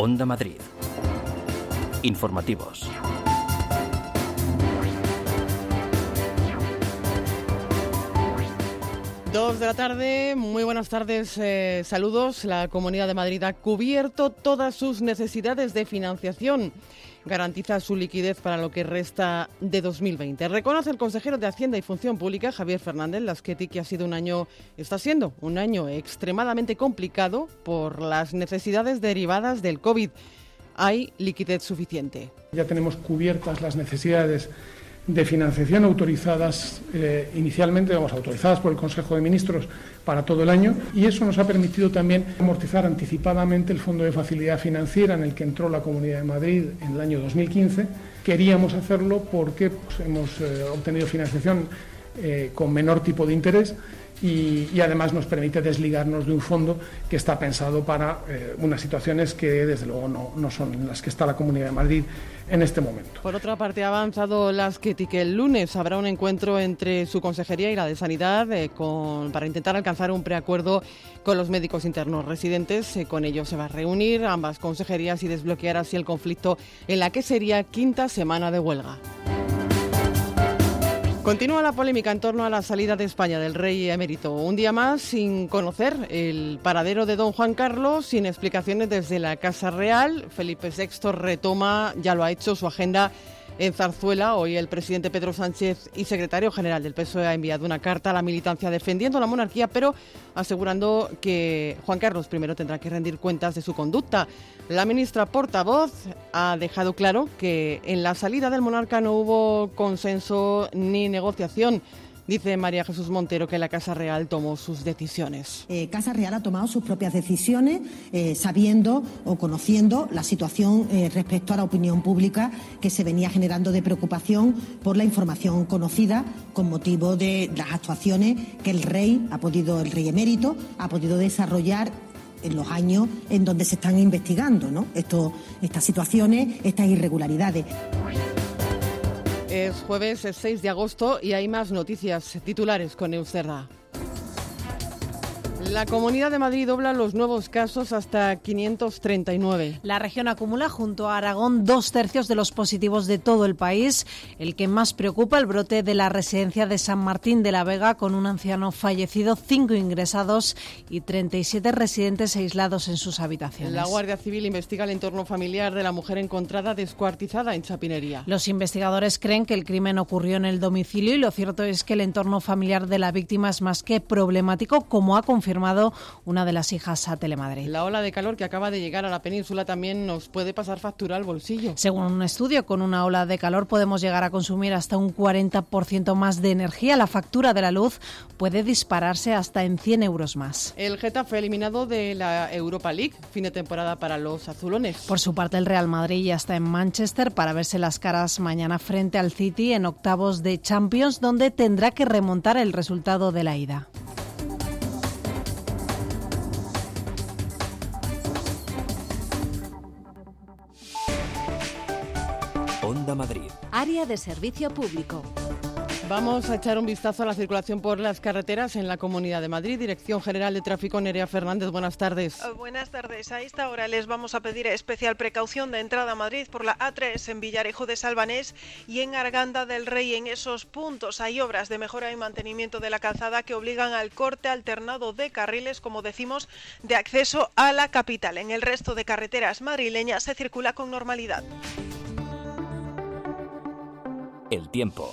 Onda Madrid. Informativos. Dos de la tarde, muy buenas tardes, eh, saludos. La Comunidad de Madrid ha cubierto todas sus necesidades de financiación. Garantiza su liquidez para lo que resta de 2020. Reconoce el consejero de Hacienda y Función Pública, Javier Fernández Lasqueti, que ha sido un año, está siendo un año extremadamente complicado por las necesidades derivadas del COVID. Hay liquidez suficiente. Ya tenemos cubiertas las necesidades de financiación autorizadas eh, inicialmente, vamos, autorizadas por el Consejo de Ministros para todo el año y eso nos ha permitido también amortizar anticipadamente el Fondo de Facilidad Financiera en el que entró la Comunidad de Madrid en el año 2015. Queríamos hacerlo porque pues, hemos eh, obtenido financiación eh, con menor tipo de interés y, además nos permite desligarnos de un fondo que está pensado para eh, unas situaciones que desde luego no, no, son las que está la Comunidad de Madrid en este momento. Por otra parte, ha avanzado las que el lunes habrá un encuentro entre su consejería y la de Sanidad eh, para intentar alcanzar un preacuerdo con los médicos internos residentes. Eh, con ellos se va a reunir ambas consejerías y desbloquear así el conflicto en la que sería quinta semana de huelga. Continúa la polémica en torno a la salida de España del rey emérito. Un día más sin conocer el paradero de don Juan Carlos, sin explicaciones desde la Casa Real. Felipe VI retoma, ya lo ha hecho, su agenda en Zarzuela, hoy el presidente Pedro Sánchez y secretario general del PSOE ha enviado una carta a la militancia defendiendo la monarquía, pero asegurando que Juan Carlos I tendrá que rendir cuentas de su conducta. La ministra portavoz ha dejado claro que en la salida del monarca no hubo consenso ni negociación. Dice María Jesús Montero que la Casa Real tomó sus decisiones. Eh, Casa Real ha tomado sus propias decisiones eh, sabiendo o conociendo la situación eh, respecto a la opinión pública que se venía generando de preocupación por la información conocida con motivo de las actuaciones que el rey ha podido, el rey emérito, ha podido desarrollar en los años en donde se están investigando ¿no? Estas situaciones, estas irregularidades. Es jueves 6 de agosto y hay más noticias titulares con Eusterra. La Comunidad de Madrid dobla los nuevos casos hasta 539. La región acumula junto a Aragón dos tercios de los positivos de todo el país. El que más preocupa el brote de la residencia de San Martín de la Vega con un anciano fallecido, cinco ingresados y 37 residentes aislados en sus habitaciones. La Guardia Civil investiga el entorno familiar de la mujer encontrada descuartizada en Chapinería. Los investigadores creen que el crimen ocurrió en el domicilio y lo cierto es que el entorno familiar de la víctima es más que problemático, como ha confirmado una de las hijas a Telemadrid. La ola de calor que acaba de llegar a la península también nos puede pasar factura al bolsillo. Según un estudio, con una ola de calor podemos llegar a consumir hasta un 40% más de energía. La factura de la luz puede dispararse hasta en 100 euros más. El Getafe eliminado de la Europa League, fin de temporada para los azulones. Por su parte, el Real Madrid ya está en Manchester para verse las caras mañana frente al City en octavos de Champions, donde tendrá que remontar el resultado de la ida. Onda Madrid. Área de servicio público. Vamos a echar un vistazo a la circulación por las carreteras en la Comunidad de Madrid. Dirección General de Tráfico, Nerea Fernández, buenas tardes. Eh, buenas tardes. A esta hora les vamos a pedir especial precaución de entrada a Madrid por la A3 en Villarejo de Salvanés y en Arganda del Rey. En esos puntos hay obras de mejora y mantenimiento de la calzada que obligan al corte alternado de carriles, como decimos, de acceso a la capital. En el resto de carreteras madrileñas se circula con normalidad. El tiempo.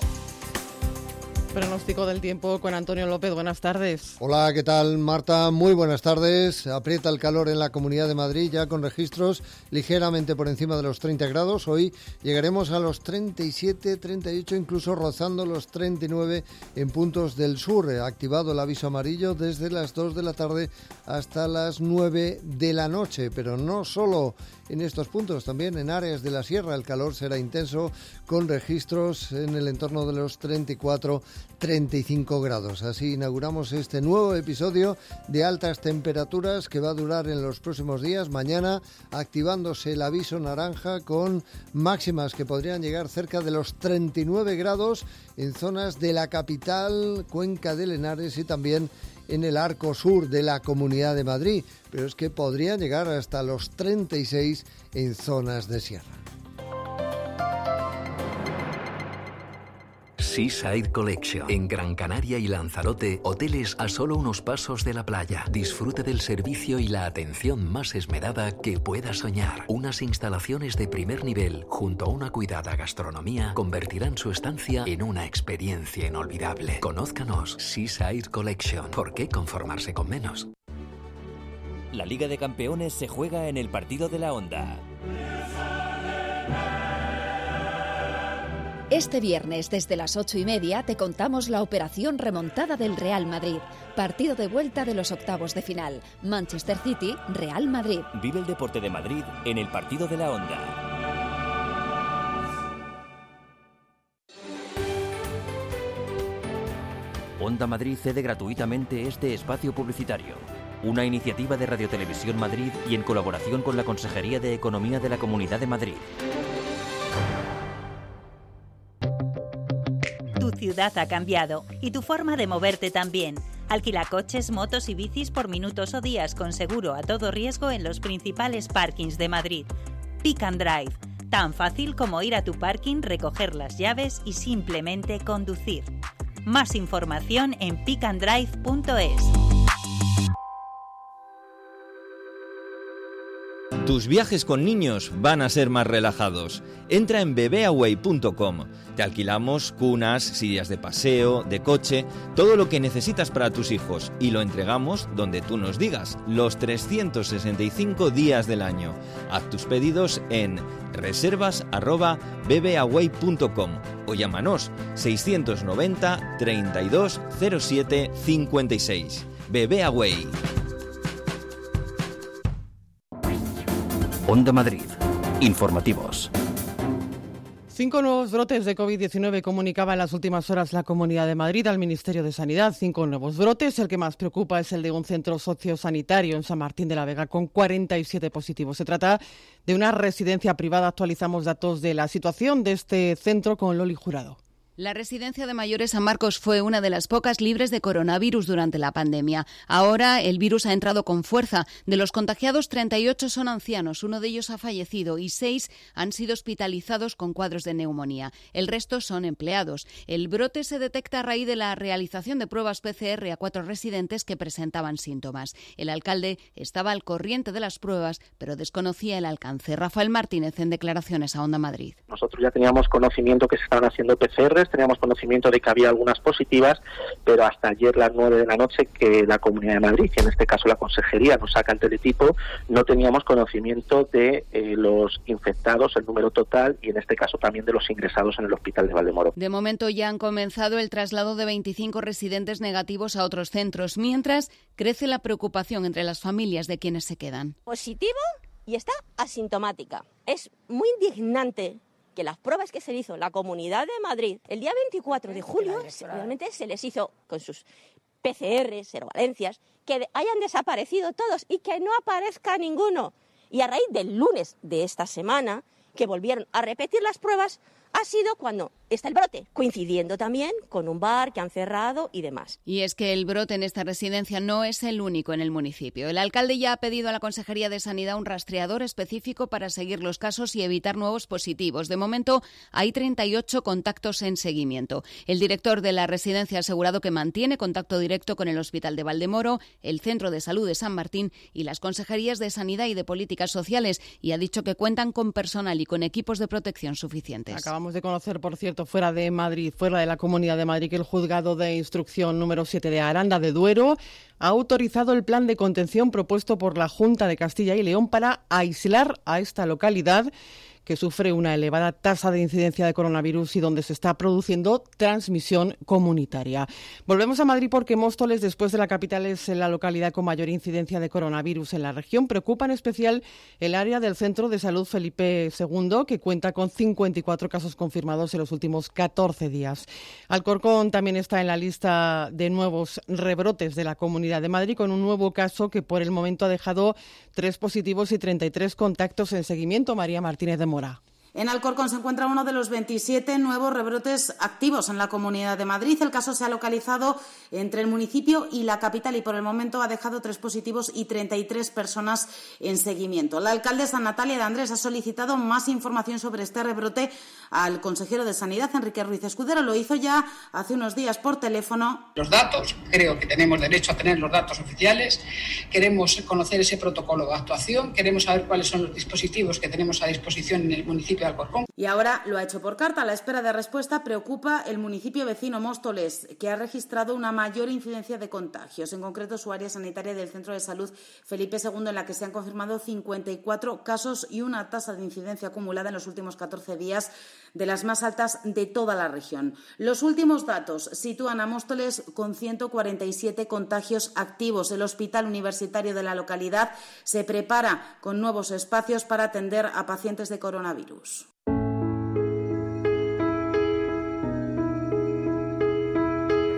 Pronóstico del tiempo con Antonio López. Buenas tardes. Hola, ¿qué tal Marta? Muy buenas tardes. Aprieta el calor en la Comunidad de Madrid ya con registros ligeramente por encima de los 30 grados. Hoy llegaremos a los 37, 38, incluso rozando los 39 en puntos del sur. Activado el aviso amarillo desde las 2 de la tarde hasta las 9 de la noche. Pero no solo en estos puntos. También en áreas de la sierra el calor será intenso con registros en el entorno de los 34-35 grados. Así inauguramos este nuevo episodio de altas temperaturas que va a durar en los próximos días. Mañana activándose el aviso naranja con máximas que podrían llegar cerca de los 39 grados en zonas de la capital, Cuenca del Henares y también en el arco sur de la Comunidad de Madrid, pero es que podrían llegar hasta los 36 en zonas de sierra. Seaside Collection. En Gran Canaria y Lanzarote, hoteles a solo unos pasos de la playa. Disfrute del servicio y la atención más esmerada que pueda soñar. Unas instalaciones de primer nivel, junto a una cuidada gastronomía, convertirán su estancia en una experiencia inolvidable. Conózcanos Seaside Collection. ¿Por qué conformarse con menos? La Liga de Campeones se juega en el partido de la Onda. Este viernes desde las ocho y media te contamos la operación remontada del Real Madrid. Partido de vuelta de los octavos de final. Manchester City, Real Madrid. Vive el deporte de Madrid en el partido de la onda. Onda Madrid cede gratuitamente este espacio publicitario. Una iniciativa de Radio Televisión Madrid y en colaboración con la Consejería de Economía de la Comunidad de Madrid. Ciudad ha cambiado y tu forma de moverte también. Alquila coches, motos y bicis por minutos o días con seguro a todo riesgo en los principales parkings de Madrid. Pick and Drive. Tan fácil como ir a tu parking, recoger las llaves y simplemente conducir. Más información en pickandrive.es. Tus viajes con niños van a ser más relajados. Entra en bebeaway.com. Te alquilamos cunas, sillas de paseo, de coche, todo lo que necesitas para tus hijos y lo entregamos donde tú nos digas, los 365 días del año. Haz tus pedidos en reservas@bebeaway.com o llámanos 690 32 07 56. Bebeaway. Onda Madrid. Informativos. Cinco nuevos brotes de COVID-19 comunicaba en las últimas horas la Comunidad de Madrid al Ministerio de Sanidad. Cinco nuevos brotes. El que más preocupa es el de un centro sociosanitario en San Martín de la Vega con 47 positivos. Se trata de una residencia privada. Actualizamos datos de la situación de este centro con Loli Jurado. La residencia de mayores San Marcos fue una de las pocas libres de coronavirus durante la pandemia. Ahora el virus ha entrado con fuerza. De los contagiados, 38 son ancianos, uno de ellos ha fallecido y seis han sido hospitalizados con cuadros de neumonía. El resto son empleados. El brote se detecta a raíz de la realización de pruebas PCR a cuatro residentes que presentaban síntomas. El alcalde estaba al corriente de las pruebas, pero desconocía el alcance. Rafael Martínez en declaraciones a Onda Madrid. Nosotros ya teníamos conocimiento que se estaban haciendo PCR teníamos conocimiento de que había algunas positivas, pero hasta ayer las nueve de la noche que la Comunidad de Madrid, y en este caso la Consejería, nos saca el teletipo, no teníamos conocimiento de eh, los infectados, el número total, y en este caso también de los ingresados en el Hospital de Valdemoro. De momento ya han comenzado el traslado de 25 residentes negativos a otros centros, mientras crece la preocupación entre las familias de quienes se quedan. Positivo y está asintomática. Es muy indignante que las pruebas que se le hizo la Comunidad de Madrid el día 24 de julio, realmente se les hizo con sus PCR, servalencias, que hayan desaparecido todos y que no aparezca ninguno. Y a raíz del lunes de esta semana, que volvieron a repetir las pruebas, ha sido cuando está el brote, coincidiendo también con un bar que han cerrado y demás. Y es que el brote en esta residencia no es el único en el municipio. El alcalde ya ha pedido a la Consejería de Sanidad un rastreador específico para seguir los casos y evitar nuevos positivos. De momento hay 38 contactos en seguimiento. El director de la residencia ha asegurado que mantiene contacto directo con el Hospital de Valdemoro, el Centro de Salud de San Martín y las Consejerías de Sanidad y de Políticas Sociales y ha dicho que cuentan con personal y con equipos de protección suficientes. Acabamos de conocer, por cierto, fuera de Madrid, fuera de la Comunidad de Madrid, que el juzgado de instrucción número 7 de Aranda de Duero ha autorizado el plan de contención propuesto por la Junta de Castilla y León para aislar a esta localidad que sufre una elevada tasa de incidencia de coronavirus y donde se está produciendo transmisión comunitaria. Volvemos a Madrid porque Móstoles, después de la capital, es la localidad con mayor incidencia de coronavirus en la región. Preocupa en especial el área del Centro de Salud Felipe II, que cuenta con 54 casos confirmados en los últimos 14 días. Alcorcón también está en la lista de nuevos rebrotes de la Comunidad de Madrid, con un nuevo caso que por el momento ha dejado tres positivos y 33 contactos en seguimiento. María Martínez de En Alcorcón se encuentra uno de los 27 nuevos rebrotes activos en la Comunidad de Madrid. El caso se ha localizado entre el municipio y la capital y por el momento ha dejado tres positivos y 33 personas en seguimiento. La alcaldesa Natalia de Andrés ha solicitado más información sobre este rebrote al consejero de Sanidad, Enrique Ruiz Escudero. Lo hizo ya hace unos días por teléfono. Los datos, creo que tenemos derecho a tener los datos oficiales. Queremos conocer ese protocolo de actuación. Queremos saber cuáles son los dispositivos que tenemos a disposición en el municipio y ahora lo ha hecho por carta. A la espera de respuesta preocupa el municipio vecino Móstoles, que ha registrado una mayor incidencia de contagios, en concreto su área sanitaria del Centro de Salud Felipe II, en la que se han confirmado 54 casos y una tasa de incidencia acumulada en los últimos 14 días de las más altas de toda la región. Los últimos datos sitúan a Móstoles con 147 contagios activos. El Hospital Universitario de la localidad se prepara con nuevos espacios para atender a pacientes de coronavirus.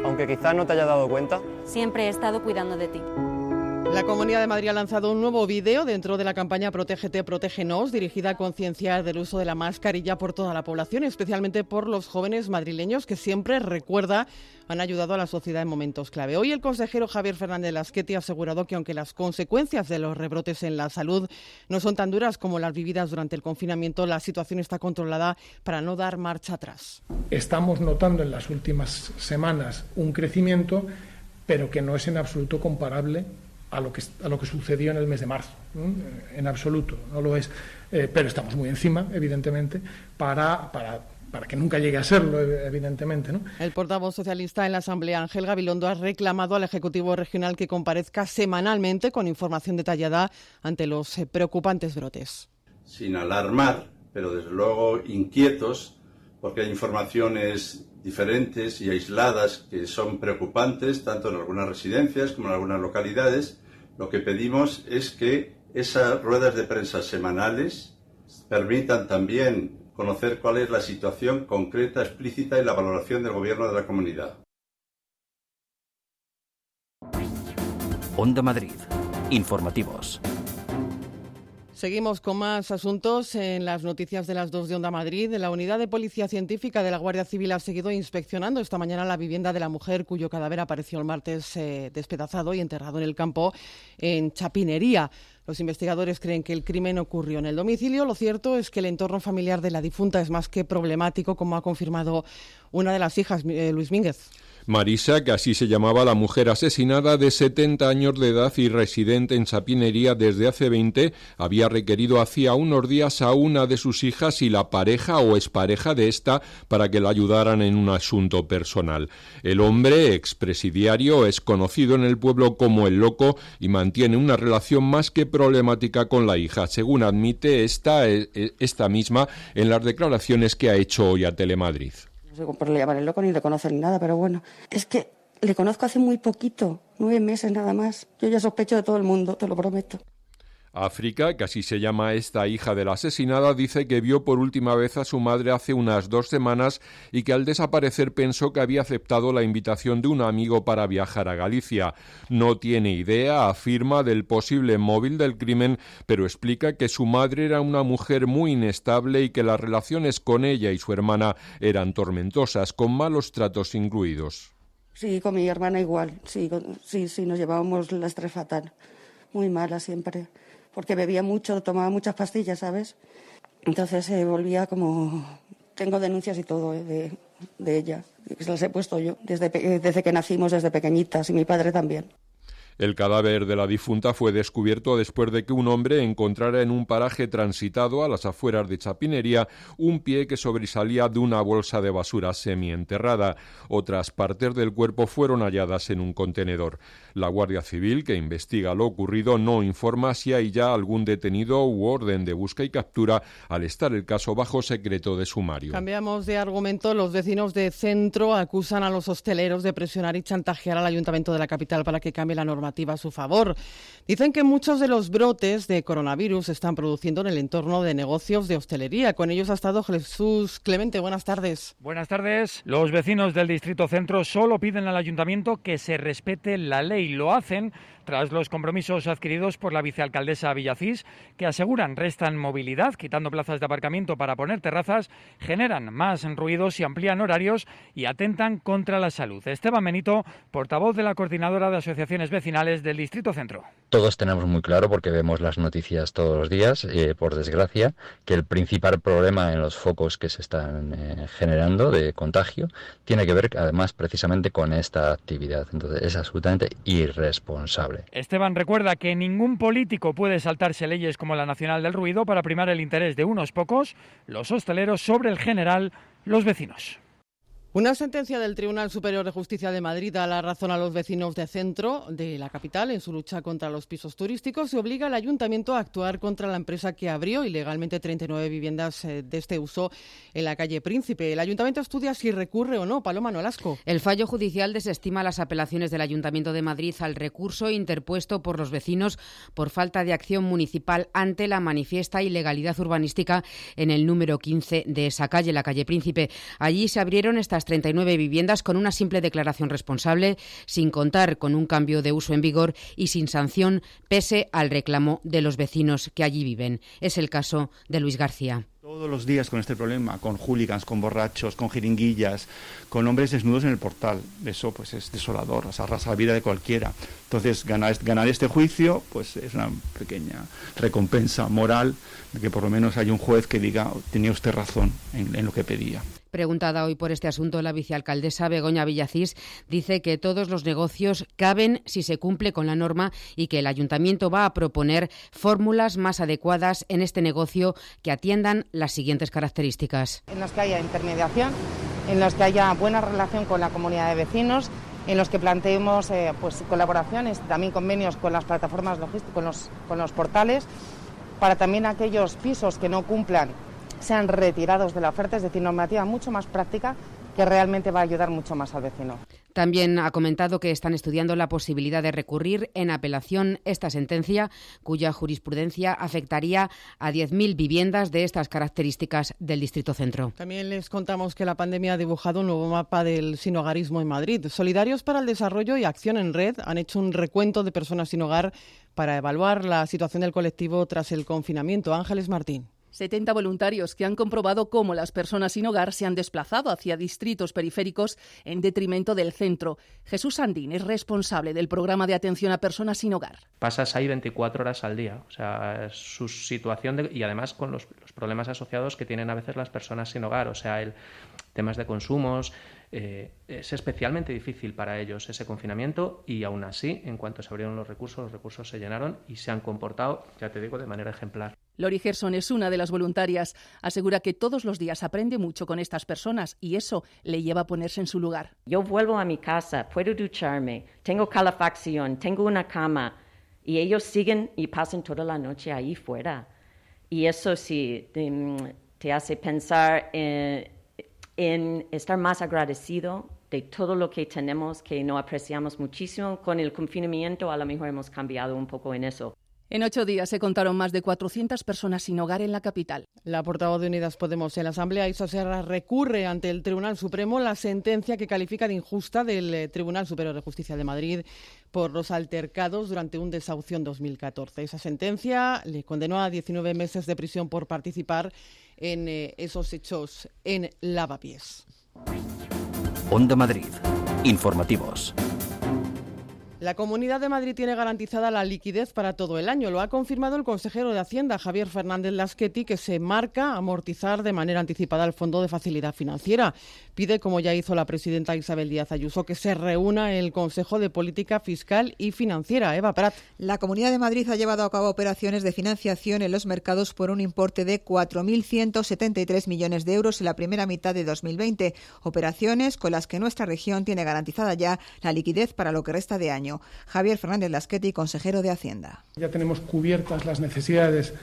Aunque quizás no te haya dado cuenta, siempre he estado cuidando de ti. La Comunidad de Madrid ha lanzado un nuevo vídeo dentro de la campaña Protégete, Protégenos, dirigida a concienciar del uso de la mascarilla por toda la población, especialmente por los jóvenes madrileños que siempre, recuerda, han ayudado a la sociedad en momentos clave. Hoy el consejero Javier Fernández Lasqueti ha asegurado que aunque las consecuencias de los rebrotes en la salud no son tan duras como las vividas durante el confinamiento, la situación está controlada para no dar marcha atrás. Estamos notando en las últimas semanas un crecimiento, pero que no es en absoluto comparable a lo que, a lo que sucedió en el mes de marzo, en absoluto, no lo es, eh, pero estamos muy encima, evidentemente, para, para, para, que nunca llegue a serlo, evidentemente. ¿no? El portavoz socialista en la Asamblea, Ángel Gabilondo, ha reclamado al Ejecutivo Regional que comparezca semanalmente con información detallada ante los eh, preocupantes brotes. Sin alarmar, pero desde luego inquietos, porque hay informaciones diferentes y aisladas que son preocupantes, tanto en algunas residencias como en algunas localidades, lo que pedimos es que esas ruedas de prensa semanales permitan también conocer cuál es la situación concreta, explícita y la valoración del gobierno de la comunidad. Onda Madrid. Informativos. Seguimos con más asuntos en las noticias de las dos de Onda Madrid. La unidad de policía científica de la Guardia Civil ha seguido inspeccionando esta mañana la vivienda de la mujer cuyo cadáver apareció el martes eh, despedazado y enterrado en el campo en Chapinería. Los investigadores creen que el crimen ocurrió en el domicilio. Lo cierto es que el entorno familiar de la difunta es más que problemático, como ha confirmado una de las hijas, eh, Luis Mínguez. Marisa, que así se llamaba la mujer asesinada de 70 años de edad y residente en Chapinería desde hace 20, había requerido hacía unos días a una de sus hijas y la pareja o expareja de esta para que la ayudaran en un asunto personal. El hombre, expresidiario, es conocido en el pueblo como el loco y mantiene una relación más que problemática con la hija, según admite esta, eh, esta misma en las declaraciones que ha hecho hoy a Telemadrid sé por le llaman el loco ni le conocen ni nada, pero bueno, es que le conozco hace muy poquito, nueve meses nada más. Yo ya sospecho de todo el mundo, te lo prometo. África, que así se llama esta hija de la asesinada, dice que vio por última vez a su madre hace unas dos semanas y que al desaparecer pensó que había aceptado la invitación de un amigo para viajar a Galicia. No tiene idea, afirma, del posible móvil del crimen, pero explica que su madre era una mujer muy inestable y que las relaciones con ella y su hermana eran tormentosas, con malos tratos incluidos. Sí, con mi hermana igual. Sí, sí, nos llevábamos las tres fatal. Muy mala siempre porque bebía mucho, tomaba muchas pastillas, ¿sabes? Entonces se volvía como... Tengo denuncias y todo ¿eh? de, de, ella, que se las he puesto yo desde, desde que nacimos, desde pequeñitas, y mi padre también. El cadáver de la difunta fue descubierto después de que un hombre encontrara en un paraje transitado a las afueras de Chapinería un pie que sobresalía de una bolsa de basura semienterrada. Otras partes del cuerpo fueron halladas en un contenedor. La Guardia Civil, que investiga lo ocurrido, no informa si hay ya algún detenido u orden de busca y captura al estar el caso bajo secreto de sumario. Cambiamos de argumento. Los vecinos de Centro acusan a los hosteleros de presionar y chantajear al ayuntamiento de la capital para que cambie la norma a su favor. Dicen que muchos de los brotes de coronavirus se están produciendo en el entorno de negocios de hostelería. Con ellos ha estado Jesús Clemente. Buenas tardes. Buenas tardes. Los vecinos del Distrito Centro solo piden al ayuntamiento que se respete la ley. Lo hacen tras los compromisos adquiridos por la vicealcaldesa Villacís, que aseguran restan movilidad, quitando plazas de aparcamiento para poner terrazas, generan más ruidos y amplían horarios y atentan contra la salud. Esteban Benito, portavoz de la Coordinadora de Asociaciones Vecinales del Distrito Centro. Todos tenemos muy claro, porque vemos las noticias todos los días, eh, por desgracia, que el principal problema en los focos que se están eh, generando de contagio tiene que ver además precisamente con esta actividad. Entonces es absolutamente irresponsable. Esteban recuerda que ningún político puede saltarse leyes como la Nacional del Ruido para primar el interés de unos pocos, los hosteleros, sobre el general, los vecinos. Una sentencia del Tribunal Superior de Justicia de Madrid da la razón a los vecinos de centro de la capital en su lucha contra los pisos turísticos y obliga al ayuntamiento a actuar contra la empresa que abrió ilegalmente 39 viviendas eh, de este uso en la calle Príncipe. El ayuntamiento estudia si recurre o no. Paloma Nolasco. El fallo judicial desestima las apelaciones del Ayuntamiento de Madrid al recurso interpuesto por los vecinos por falta de acción municipal ante la manifiesta ilegalidad urbanística en el número 15 de esa calle, la calle Príncipe. Allí se abrieron estas 39 viviendas con una simple declaración responsable, sin contar con un cambio de uso en vigor y sin sanción, pese al reclamo de los vecinos que allí viven. Es el caso de Luis García. Todos los días con este problema, con hooligans, con borrachos, con jeringuillas, con hombres desnudos en el portal. Eso pues es desolador, o sea, arrasa la vida de cualquiera. Entonces, ganar, este juicio pues es una pequeña recompensa moral de que por lo menos hay un juez que diga tenía usted razón en lo que pedía. Preguntada hoy por este asunto, la vicealcaldesa Begoña Villacís dice que todos los negocios caben si se cumple con la norma y que el ayuntamiento va a proponer fórmulas más adecuadas en este negocio que atiendan las siguientes características. En los que haya intermediación, en los que haya buena relación con la comunidad de vecinos, en los que planteemos eh, pues, colaboraciones, también convenios con las plataformas logísticas, con los, con los portales, para también aquellos pisos que no cumplan sean retirados de la oferta, es decir, normativa mucho más práctica que realmente va a ayudar mucho más al vecino. También ha comentado que están estudiando la posibilidad de recurrir en apelación esta sentencia, cuya jurisprudencia afectaría a 10.000 viviendas de estas características del Distrito Centro. También les contamos que la pandemia ha dibujado un nuevo mapa del sinogarismo en Madrid. Solidarios para el Desarrollo y Acción en Red han hecho un recuento de personas sin hogar para evaluar la situación del colectivo tras el confinamiento. Ángeles Martín. 70 voluntarios que han comprobado cómo las personas sin hogar se han desplazado hacia distritos periféricos en detrimento del centro. Jesús Andín es responsable del programa de atención a personas sin hogar. Pasas ahí 24 horas al día. O sea, su situación y además con los, los, problemas asociados que tienen a veces las personas sin hogar. O sea, el temas de consumos, eh, es especialmente difícil para ellos ese confinamiento y aún así, en cuanto se abrieron los recursos, los recursos se llenaron y se han comportado, ya te digo, de manera ejemplar. Lori Gerson es una de las voluntarias. Asegura que todos los días aprende mucho con estas personas y eso le lleva a ponerse en su lugar. Yo vuelvo a mi casa, puedo ducharme, tengo calefacción, tengo una cama y ellos siguen y pasan toda la noche ahí fuera. Y eso sí te, te hace pensar en en estar más agradecido de todo lo que tenemos que no apreciamos muchísimo. Con el confinamiento a lo mejor hemos cambiado un poco en eso. En ocho días se contaron más de 400 personas sin hogar en la capital. La portavoz de Unidas Podemos en la Asamblea, Isa Serra, recurre ante el Tribunal Supremo la sentencia que califica de injusta del eh, Tribunal Superior de Justicia de Madrid por los altercados durante un desahucio en 2014. Esa sentencia le condenó a 19 meses de prisión por participar en eh, esos hechos en Lavapiés. Onda Madrid. Informativos. La Comunidad de Madrid tiene garantizada la liquidez para todo el año. Lo ha confirmado el consejero de Hacienda, Javier Fernández Lasqueti, que se marca amortizar de manera anticipada el Fondo de Facilidad Financiera. Pide, como ya hizo la presidenta Isabel Díaz Ayuso, que se reúna el Consejo de Política Fiscal y Financiera. Eva Prat. La Comunidad de Madrid ha llevado a cabo operaciones de financiación en los mercados por un importe de 4.173 millones de euros en la primera mitad de 2020. Operaciones con las que nuestra región tiene garantizada ya la liquidez para lo que resta de Javier Fernández Lasqueti, consejero de Hacienda. Ya tenemos cubiertas las necesidades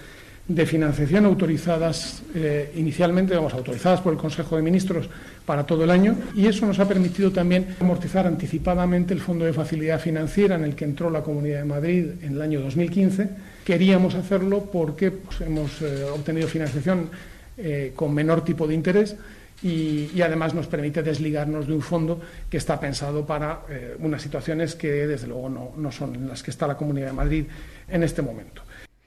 de financiación autorizadas eh, inicialmente, vamos, autorizadas por el Consejo de Ministros para todo el año y eso nos ha permitido también amortizar anticipadamente el Fondo de Facilidad Financiera en el que entró la Comunidad de Madrid en el año 2015. Queríamos hacerlo porque pues, hemos eh, obtenido financiación eh, con menor tipo de interés y, además nos permite desligarnos de un fondo que está pensado para eh, unas situaciones que desde luego no, no son las que está la Comunidad de Madrid en este momento.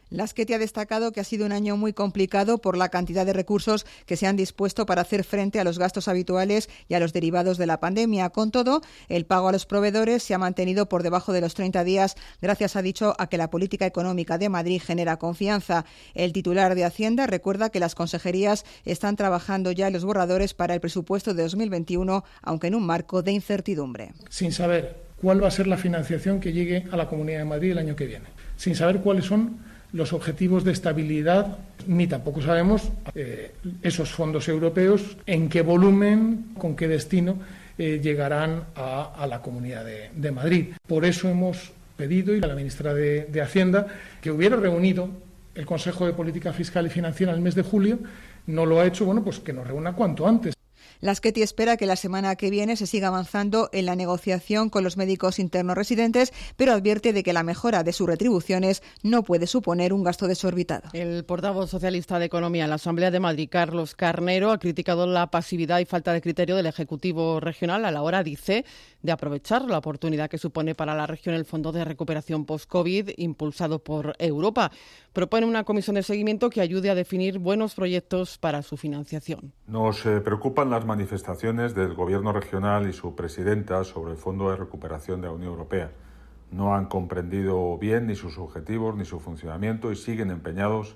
Lasqueti ha destacado que ha sido un año muy complicado por la cantidad de recursos que se han dispuesto para hacer frente a los gastos habituales y a los derivados de la pandemia. Con todo, el pago a los proveedores se ha mantenido por debajo de los 30 días, gracias, ha dicho, a que la política económica de Madrid genera confianza. El titular de Hacienda recuerda que las consejerías están trabajando ya en los borradores para el presupuesto de 2021, aunque en un marco de incertidumbre. Sin saber cuál va a ser la financiación que llegue a la Comunidad de Madrid el año que viene, sin saber cuáles son los objetivos de estabilidad, ni tampoco sabemos eh, esos fondos europeos en qué volumen, con qué destino eh, llegarán a, la Comunidad de, Madrid. Por eso hemos pedido y a la ministra de, de Hacienda que hubiera reunido el Consejo de Política Fiscal y Financiera el mes de julio. No lo ha hecho, bueno, pues que nos reúna cuanto antes. Lasqueti espera que la semana que viene se siga avanzando en la negociación con los médicos internos residentes, pero advierte de que la mejora de sus retribuciones no puede suponer un gasto desorbitado. El portavoz socialista de Economía en la Asamblea de Madrid, Carlos Carnero, ha criticado la pasividad y falta de criterio del Ejecutivo regional a la hora, dice, de aprovechar la oportunidad que supone para la región el Fondo de Recuperación Post-COVID impulsado por Europa. Propone una comisión de seguimiento que ayude a definir buenos proyectos para su financiación. Nos eh, preocupan las manifestaciones del Gobierno regional y su presidenta sobre el Fondo de Recuperación de la Unión Europea. No han comprendido bien ni sus objetivos ni su funcionamiento y siguen empeñados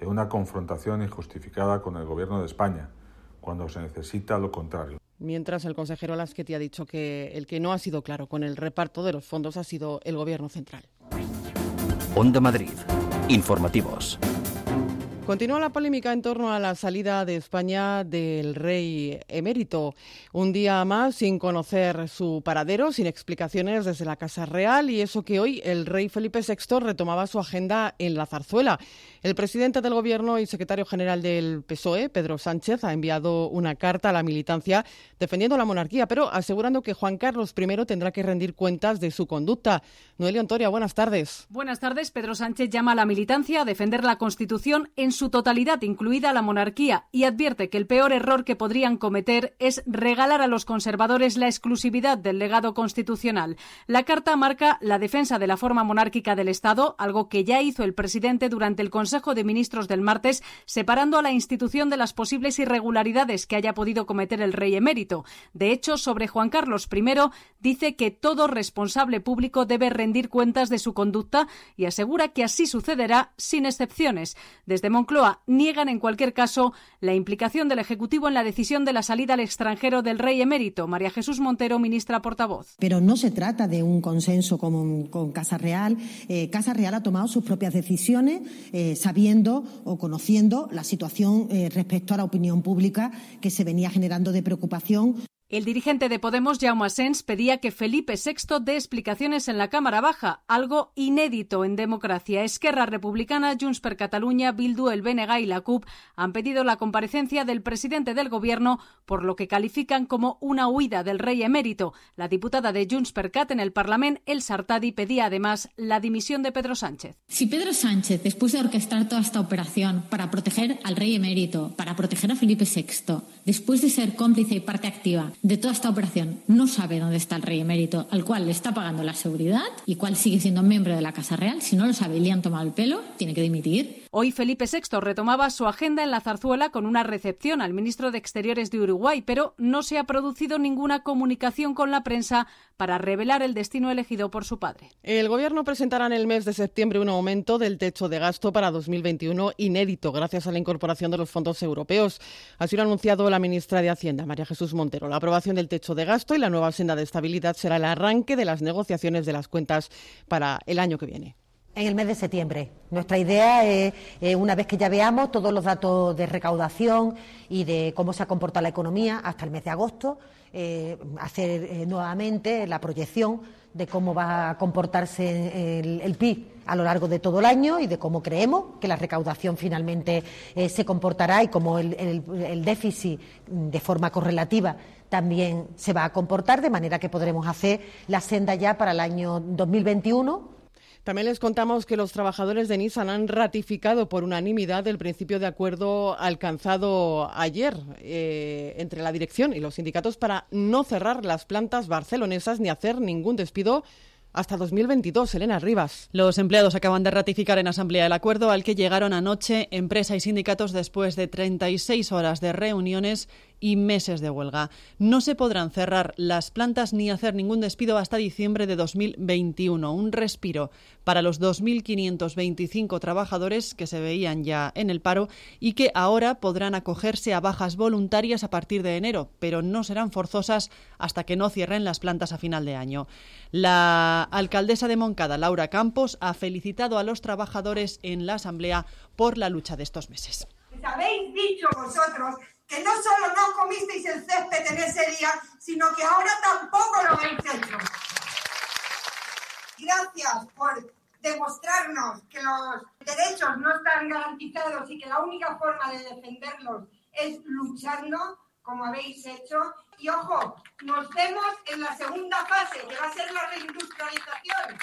en una confrontación injustificada con el Gobierno de España, cuando se necesita lo contrario. Mientras el consejero Lasqueti ha dicho que el que no ha sido claro con el reparto de los fondos ha sido el Gobierno central. Onda Madrid. Informativos. Continúa la polémica en torno a la salida de España del rey emérito. Un día más sin conocer su paradero, sin explicaciones desde la Casa Real y eso que hoy el rey Felipe VI retomaba su agenda en la zarzuela. El presidente del Gobierno y secretario general del PSOE, Pedro Sánchez, ha enviado una carta a la militancia defendiendo la monarquía, pero asegurando que Juan Carlos I tendrá que rendir cuentas de su conducta. Noelia Antoria, buenas tardes. Buenas tardes. Pedro Sánchez llama a la militancia a defender la Constitución en su totalidad, incluida la monarquía, y advierte que el peor error que podrían cometer es regalar a los conservadores la exclusividad del legado constitucional. La carta marca la defensa de la forma monárquica del Estado, algo que ya hizo el presidente durante el Consejo de Ministros del martes, separando a la institución de las posibles irregularidades que haya podido cometer el rey emérito. De hecho, sobre Juan Carlos I, dice que todo responsable público debe rendir cuentas de su conducta y asegura que así sucederá sin excepciones. Desde Moncloa niegan en cualquier caso la implicación del Ejecutivo en la decisión de la salida al extranjero del rey emérito. María Jesús Montero, ministra portavoz. Pero no se trata de un consenso con, con Casa Real. Eh, Casa Real ha tomado sus propias decisiones eh, sabiendo o conociendo la situación eh, respecto a la opinión pública que se venía generando de preocupación. El dirigente de Podemos, Jaume Asens, pedía que Felipe VI dé explicaciones en la Cámara Baja, algo inédito en democracia. Esquerra Republicana, Junts per Catalunya, Bildu, el BNG y la CUP han pedido la comparecencia del presidente del Gobierno por lo que califican como una huida del rey emérito. La diputada de Junts per Cat en el Parlamento, El Sartadi, pedía además la dimisión de Pedro Sánchez. Si Pedro Sánchez, después de orquestar toda esta operación para proteger al rey emérito, para proteger a Felipe VI, después de ser cómplice y parte activa de toda esta operación no sabe dónde está el rey emérito, al cual le está pagando la seguridad y cual sigue siendo miembro de la Casa Real. Si no lo sabe y le han tomado el pelo, tiene que dimitir. Hoy Felipe VI retomaba su agenda en la zarzuela con una recepción al ministro de Exteriores de Uruguay, pero no se ha producido ninguna comunicación con la prensa para revelar el destino elegido por su padre. El Gobierno presentará en el mes de septiembre un aumento del techo de gasto para 2021 inédito gracias a la incorporación de los fondos europeos. Así lo ha anunciado la ministra de Hacienda, María Jesús Montero. La aprobación del techo de gasto y la nueva senda de estabilidad será el arranque de las negociaciones de las cuentas para el año que viene. En el mes de septiembre. Nuestra idea es, eh, una vez que ya veamos todos los datos de recaudación y de cómo se ha comportado la economía hasta el mes de agosto, eh, hacer eh, nuevamente la proyección de cómo va a comportarse el, PIB a lo largo de todo el año y de cómo creemos que la recaudación finalmente se comportará y cómo el déficit de forma correlativa también se va a comportar, de manera que podremos hacer la senda ya para el año 2021 También les contamos que los trabajadores de Nissan han ratificado por unanimidad el principio de acuerdo alcanzado ayer eh, entre la dirección y los sindicatos para no cerrar las plantas barcelonesas ni hacer ningún despido hasta 2022. Elena Rivas. Los empleados acaban de ratificar en asamblea el acuerdo al que llegaron anoche empresa y sindicatos después de 36 horas de reuniones y meses de huelga. No se podrán cerrar las plantas ni hacer ningún despido hasta diciembre de 2021. Un respiro para los 2.525 trabajadores que se veían ya en el paro y que ahora podrán acogerse a bajas voluntarias a partir de enero, pero no serán forzosas hasta que no cierren las plantas a final de año. La alcaldesa de Moncada, Laura Campos, ha felicitado a los trabajadores en la Asamblea por la lucha de estos meses. Habéis dicho vosotros que no solo no comisteis el césped en ese día, sino que ahora tampoco lo habéis hecho. Gracias por demostrarnos que los derechos no están garantizados y que la única forma de defenderlos es luchando, como habéis hecho. Y ojo, nos vemos en la segunda fase, que va a ser la reindustrialización.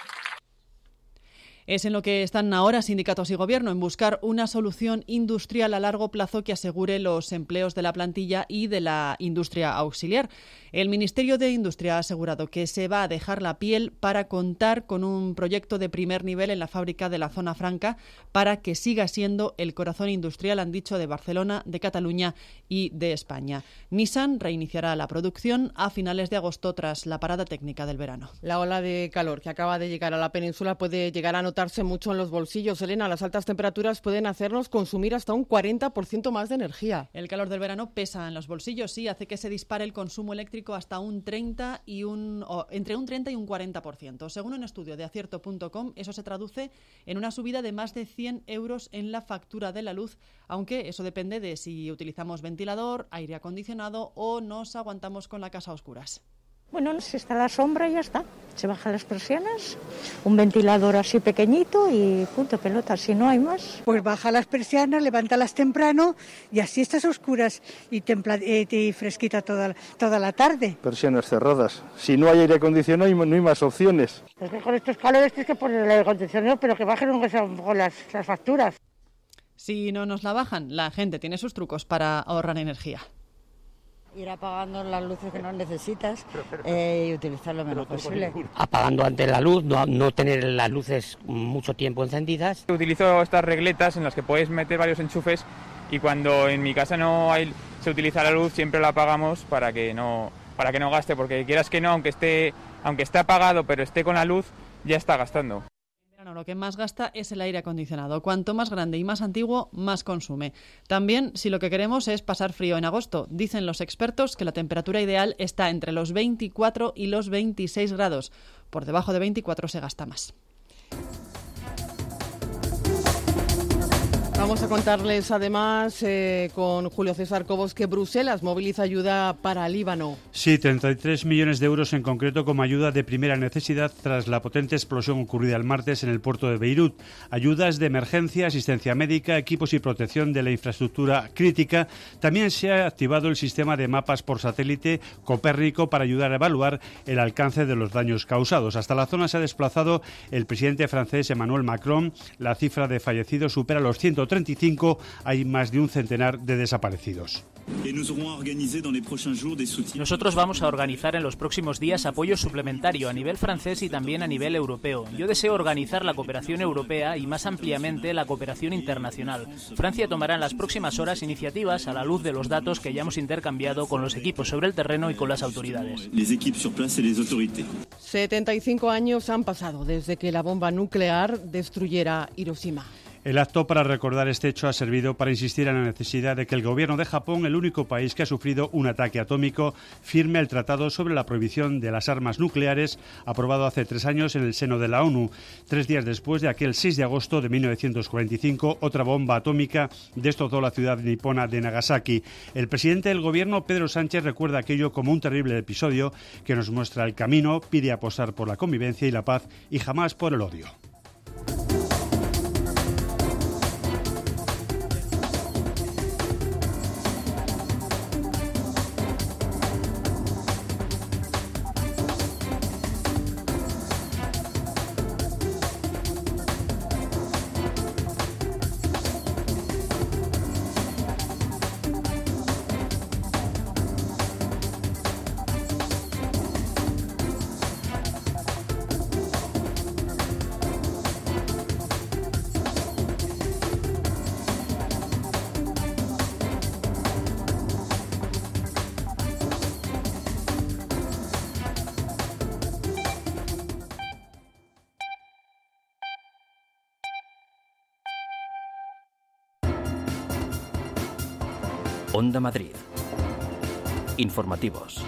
Es en lo que están ahora sindicatos y gobierno, en buscar una solución industrial a largo plazo que asegure los empleos de la plantilla y de la industria auxiliar. El Ministerio de Industria ha asegurado que se va a dejar la piel para contar con un proyecto de primer nivel en la fábrica de la zona franca para que siga siendo el corazón industrial, han dicho, de Barcelona, de Cataluña y de España. Nissan reiniciará la producción a finales de agosto tras la parada técnica del verano. La ola de calor que acaba de llegar a la península puede llegar a notarse mucho en los bolsillos. Elena, las altas temperaturas pueden hacernos consumir hasta un 40% más de energía. El calor del verano pesa en los bolsillos, sí, hace que se dispare el consumo eléctrico hasta un 30 y un entre un 30 y un 40%. Según un estudio de acierto.com, eso se traduce en una subida de más de 100 euros en la factura de la luz, aunque eso depende de si utilizamos ventilador, aire acondicionado o nos aguantamos con la casa a oscuras. Bueno, si está la sombra ya está. Se bajan las persianas, un ventilador así pequeñito y punto pelota, si no hay más. Pues baja las persianas, levántalas temprano y así estás oscuras y, eh, y fresquita toda, toda la tarde. Persianas cerradas. Si no hay aire acondicionado no hay más opciones. Es que con estos calores tienes que poner el aire acondicionado, pero que bajen con las, las facturas. Si no nos la bajan, la gente tiene sus trucos para ahorrar energía ir apagando las luces que no necesitas eh, y utilizar lo menos posible. Apagando antes la luz, no, no, tener las luces mucho tiempo encendidas. Utilizo estas regletas en las que puedes meter varios enchufes y cuando en mi casa no hay, se utiliza la luz siempre la apagamos para que no para que no gaste porque quieras que no aunque esté aunque esté apagado pero esté con la luz ya está gastando lo que más gasta es el aire acondicionado. Cuanto más grande y más antiguo, más consume. También, si lo que queremos es pasar frío en agosto, dicen los expertos que la temperatura ideal está entre los 24 y los 26 grados. Por debajo de 24 se gasta más. Vamos a contarles además eh, con Julio César Cobos que Bruselas moviliza ayuda para Líbano. Sí, 33 millones de euros en concreto como ayuda de primera necesidad tras la potente explosión ocurrida el martes en el puerto de Beirut. Ayudas de emergencia, asistencia médica, equipos y protección de la infraestructura crítica. También se ha activado el sistema de mapas por satélite Copérnico para ayudar a evaluar el alcance de los daños causados. Hasta la zona se ha desplazado el presidente francés Emmanuel Macron. La cifra de fallecidos supera los 130 35 hay más de un centenar de desaparecidos. Nosotros vamos a organizar en los próximos días apoyo suplementario a nivel francés y también a nivel europeo. Yo deseo organizar la cooperación europea y más ampliamente la cooperación internacional. Francia tomará en las próximas horas iniciativas a la luz de los datos que ya hemos intercambiado con los equipos sobre el terreno y con las autoridades. 75 años han pasado desde que la bomba nuclear destruyera Hiroshima. El acto para recordar este hecho ha servido para insistir en la necesidad de que el gobierno de Japón, el único país que ha sufrido un ataque atómico, firme el tratado sobre la prohibición de las armas nucleares, aprobado hace tres años en el seno de la ONU. Tres días después de aquel 6 de agosto de 1945, otra bomba atómica destrozó la ciudad nipona de Nagasaki. El presidente del gobierno, Pedro Sánchez, recuerda aquello como un terrible episodio que nos muestra el camino, pide apostar por la convivencia y la paz y jamás por el odio. Onda Madrid. Informativos.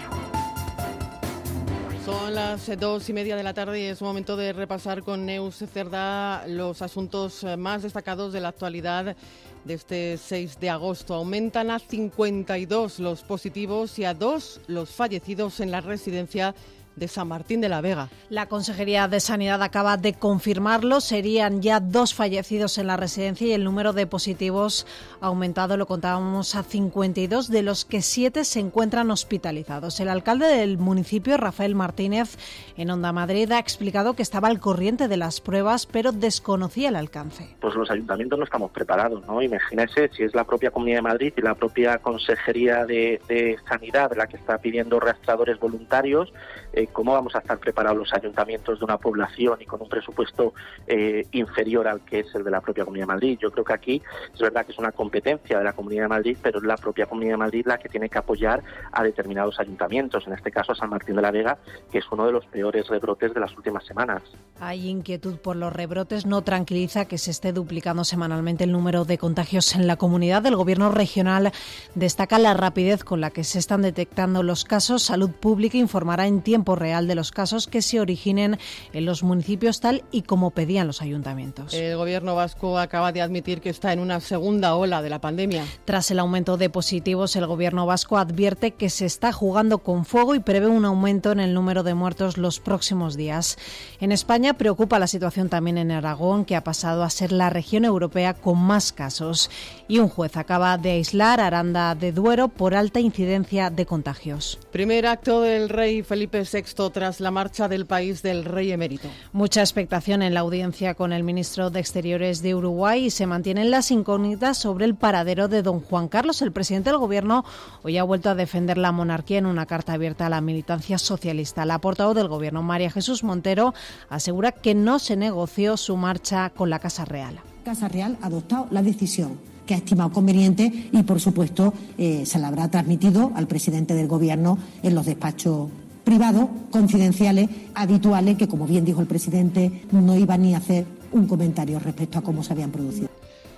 Son las dos y media de la tarde y es momento de repasar con Neus Cerda los asuntos más destacados de la actualidad de este 6 de agosto. Aumentan a 52 los positivos y a dos los fallecidos en la residencia de San Martín de la Vega. La Consejería de Sanidad acaba de confirmarlo. Serían ya dos fallecidos en la residencia y el número de positivos ha aumentado, lo contábamos, a 52, de los que siete se encuentran hospitalizados. El alcalde del municipio, Rafael Martínez, en Onda Madrid, ha explicado que estaba al corriente de las pruebas, pero desconocía el alcance. Pues los ayuntamientos no estamos preparados, ¿no? Imagínese si es la propia Comunidad de Madrid y la propia Consejería de, de Sanidad la que está pidiendo rastradores voluntarios, eh, cómo vamos a estar preparados los ayuntamientos de una población y con un presupuesto eh, inferior al que es el de la propia Comunidad de Madrid. Yo creo que aquí es verdad que es una competencia de la Comunidad de Madrid, pero es la propia Comunidad de Madrid la que tiene que apoyar a determinados ayuntamientos, en este caso a San Martín de la Vega, que es uno de los peores rebrotes de las últimas semanas. Hay inquietud por los rebrotes, no tranquiliza que se esté duplicando semanalmente el número de contagios en la comunidad. El Gobierno regional destaca la rapidez con la que se están detectando los casos. Salud Pública informará en tiempo real de los casos que se originen en los municipios tal y como pedían los ayuntamientos. El gobierno vasco acaba de admitir que está en una segunda ola de la pandemia. Tras el aumento de positivos, el gobierno vasco advierte que se está jugando con fuego y prevé un aumento en el número de muertos los próximos días. En España preocupa la situación también en Aragón, que ha pasado a ser la región europea con más casos. Y un juez acaba de aislar Aranda de Duero por alta incidencia de contagios. Primer acto del rey Felipe VI tras la marcha del país del rey emérito. Mucha expectación en la audiencia con el ministro de Exteriores de Uruguay y se mantienen las incógnitas sobre el paradero de don Juan Carlos. El presidente del gobierno hoy ha vuelto a defender la monarquía en una carta abierta a la militancia socialista. La portavoz del gobierno, María Jesús Montero, asegura que no se negoció su marcha con la Casa Real. Casa Real ha adoptado la decisión que ha estimado conveniente y, por supuesto, eh, se la habrá transmitido al presidente del Gobierno en los despachos privados, confidenciales, habituales, que, como bien dijo el presidente, no iba ni a hacer un comentario respecto a cómo se habían producido.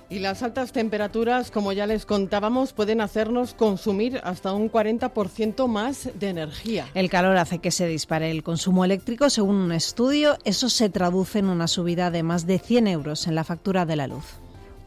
Y las altas temperaturas, como ya les contábamos, pueden hacernos consumir hasta un 40% más de energía. El calor hace que se dispare el consumo eléctrico. Según un estudio, eso se traduce en una subida de más de 100 euros en la factura de la luz.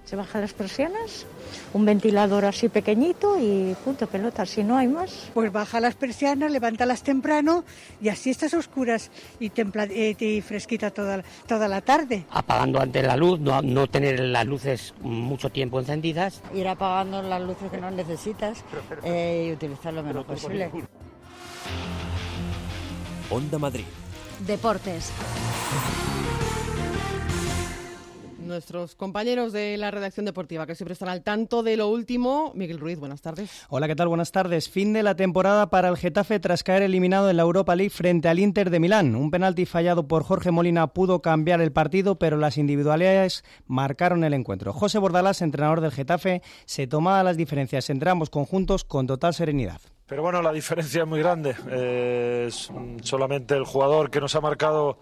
Se bajan las persianas, un ventilador así pequeñito y punto pelota, si no hay más. Pues baja las persianas, levántalas temprano y así estás oscuras y, templa, eh, y fresquita toda, toda la tarde. Apagando antes la luz, no, no tener las luces mucho tiempo encendidas. Ir apagando las luces que no necesitas eh, y utilizar lo menos posible. Onda Madrid. Deportes. Nuestros compañeros de la redacción deportiva que siempre están al tanto de lo último. Miguel Ruiz, buenas tardes. Hola, ¿qué tal? Buenas tardes. Fin de la temporada para el Getafe tras caer eliminado en la Europa League frente al Inter de Milán. Un penalti fallado por Jorge Molina pudo cambiar el partido, pero las individualidades marcaron el encuentro. José Bordalás, entrenador del Getafe, se tomaba las diferencias entre ambos conjuntos con total serenidad. Pero bueno, la diferencia es muy grande. Eh, es solamente el jugador que nos ha marcado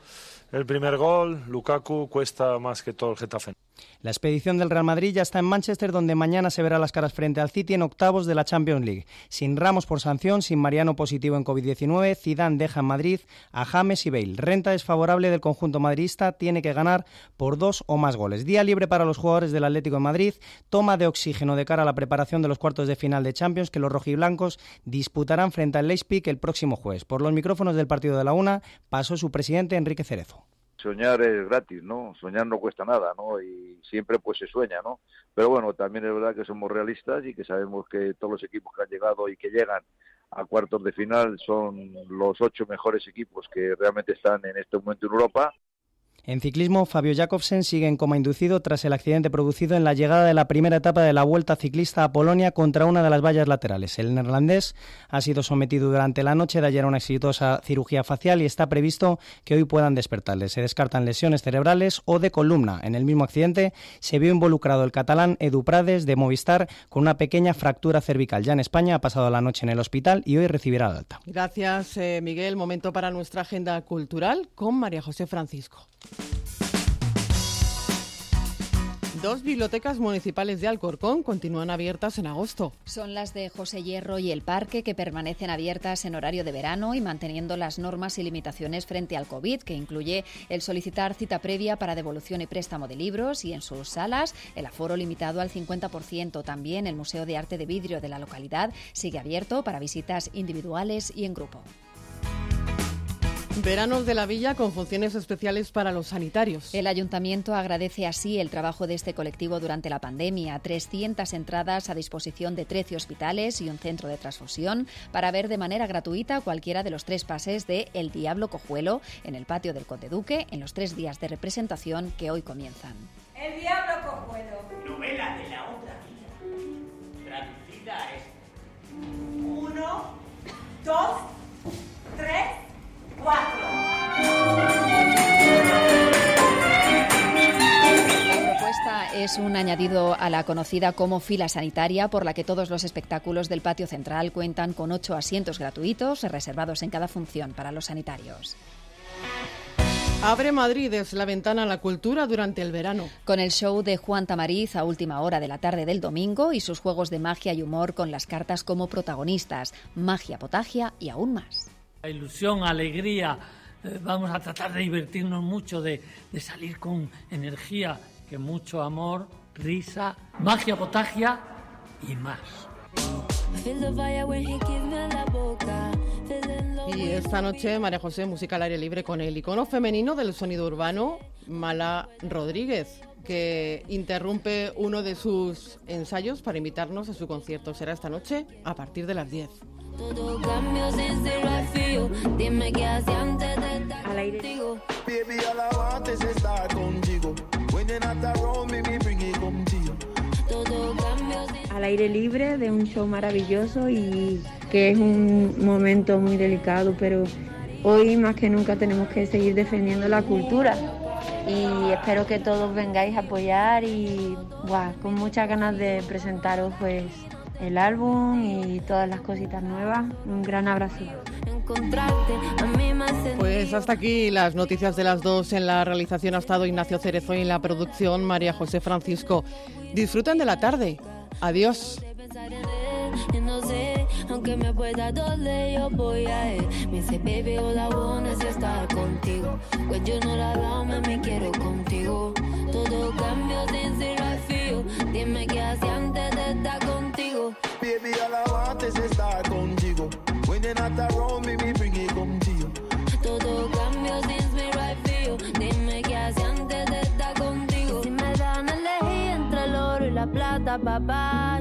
el primer gol, Lukaku, cuesta más que todo el Getafe. La expedición del Real Madrid ya está en Manchester, donde mañana se verá las caras frente al City en octavos de la Champions League. Sin Ramos por sanción, sin Mariano positivo en COVID-19, Zidane deja en Madrid a James y Bale. Renta desfavorable del conjunto madridista, tiene que ganar por dos o más goles. Día libre para los jugadores del Atlético de Madrid, toma de oxígeno de cara a la preparación de los cuartos de final de Champions que los rojiblancos disputarán frente al Leipzig el próximo jueves. Por los micrófonos del partido de la una pasó su presidente Enrique Cerezo soñar es gratis, ¿no? Soñar no cuesta nada, ¿no? Y siempre pues se sueña, ¿no? Pero bueno, también es verdad que somos realistas y que sabemos que todos los equipos que han llegado y que llegan a cuartos de final son los ocho mejores equipos que realmente están en este momento en Europa en ciclismo, Fabio Jakobsen sigue en coma inducido tras el accidente producido en la llegada de la primera etapa de la Vuelta Ciclista a Polonia contra una de las vallas laterales. El neerlandés ha sido sometido durante la noche de ayer a una exitosa cirugía facial y está previsto que hoy puedan despertarle. Se descartan lesiones cerebrales o de columna. En el mismo accidente se vio involucrado el catalán Edu Prades de Movistar con una pequeña fractura cervical. Ya en España ha pasado la noche en el hospital y hoy recibirá la alta. Gracias, eh, Miguel. Momento para nuestra agenda cultural con María José Francisco. Dos bibliotecas municipales de Alcorcón continúan abiertas en agosto. Son las de José Hierro y el Parque que permanecen abiertas en horario de verano y manteniendo las normas y limitaciones frente al COVID, que incluye el solicitar cita previa para devolución y préstamo de libros y en sus salas el aforo limitado al 50%. También el Museo de Arte de Vidrio de la localidad sigue abierto para visitas individuales y en grupo. Veranos de la Villa con funciones especiales para los sanitarios. El ayuntamiento agradece así el trabajo de este colectivo durante la pandemia. 300 entradas a disposición de 13 hospitales y un centro de transfusión para ver de manera gratuita cualquiera de los tres pases de El Diablo Cojuelo en el patio del Conde Duque en los tres días de representación que hoy comienzan. El Diablo Cojuelo. Novela de la otra vida. Traducida es... Uno, dos, tres... La propuesta es un añadido a la conocida como fila sanitaria, por la que todos los espectáculos del patio central cuentan con ocho asientos gratuitos reservados en cada función para los sanitarios. Abre Madrid es la ventana a la cultura durante el verano. Con el show de Juan Tamariz a última hora de la tarde del domingo y sus juegos de magia y humor con las cartas como protagonistas, magia, potagia y aún más ilusión, alegría, eh, vamos a tratar de divertirnos mucho, de, de salir con energía, que mucho amor, risa, magia, potagia y más. Y esta noche, María José, música al aire libre con el icono femenino del sonido urbano, Mala Rodríguez, que interrumpe uno de sus ensayos para invitarnos a su concierto. Será esta noche a partir de las 10. Todo cambio sin ser vacío. Dime qué hacía antes de estar Al aire. Baby, all I want is estar contigo. When you're not around me, me bring it. Todo cambio sin... Al aire libre de un show maravilloso y que es un momento muy delicado, pero hoy más que nunca tenemos que seguir defendiendo la cultura y espero que todos vengáis a apoyar y wow, con muchas ganas de presentaros pues el álbum y todas las cositas nuevas. Un gran abrazo. Pues hasta aquí las noticias de las dos. En la realización ha estado Ignacio Cerezo y en la producción María José Francisco. Disfruten de la tarde. Adiós. aunque me pueda doler, yo voy a él. Me dice, baby, all I want es estar contigo. Pues yo no la me quiero contigo. Todo cambio sin ser feel. Dime qué hacía antes de estar contigo. I want estar contigo. When you're not around me, me bring it. Todo cambio since me right feel. Dime qué hace antes de estar contigo. Si me dan a elegir entre el oro y la plata, papá.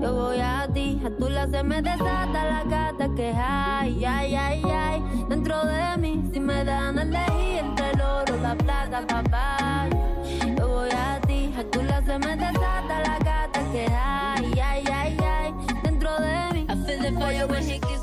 Yo voy a ti, a tu la se me desata la gata que hay, ay, ay, ay. Dentro de mí, si me dan a elegir entre el oro y la plata, papá. Yo voy a ti, a tu la se me desata la gata when he gets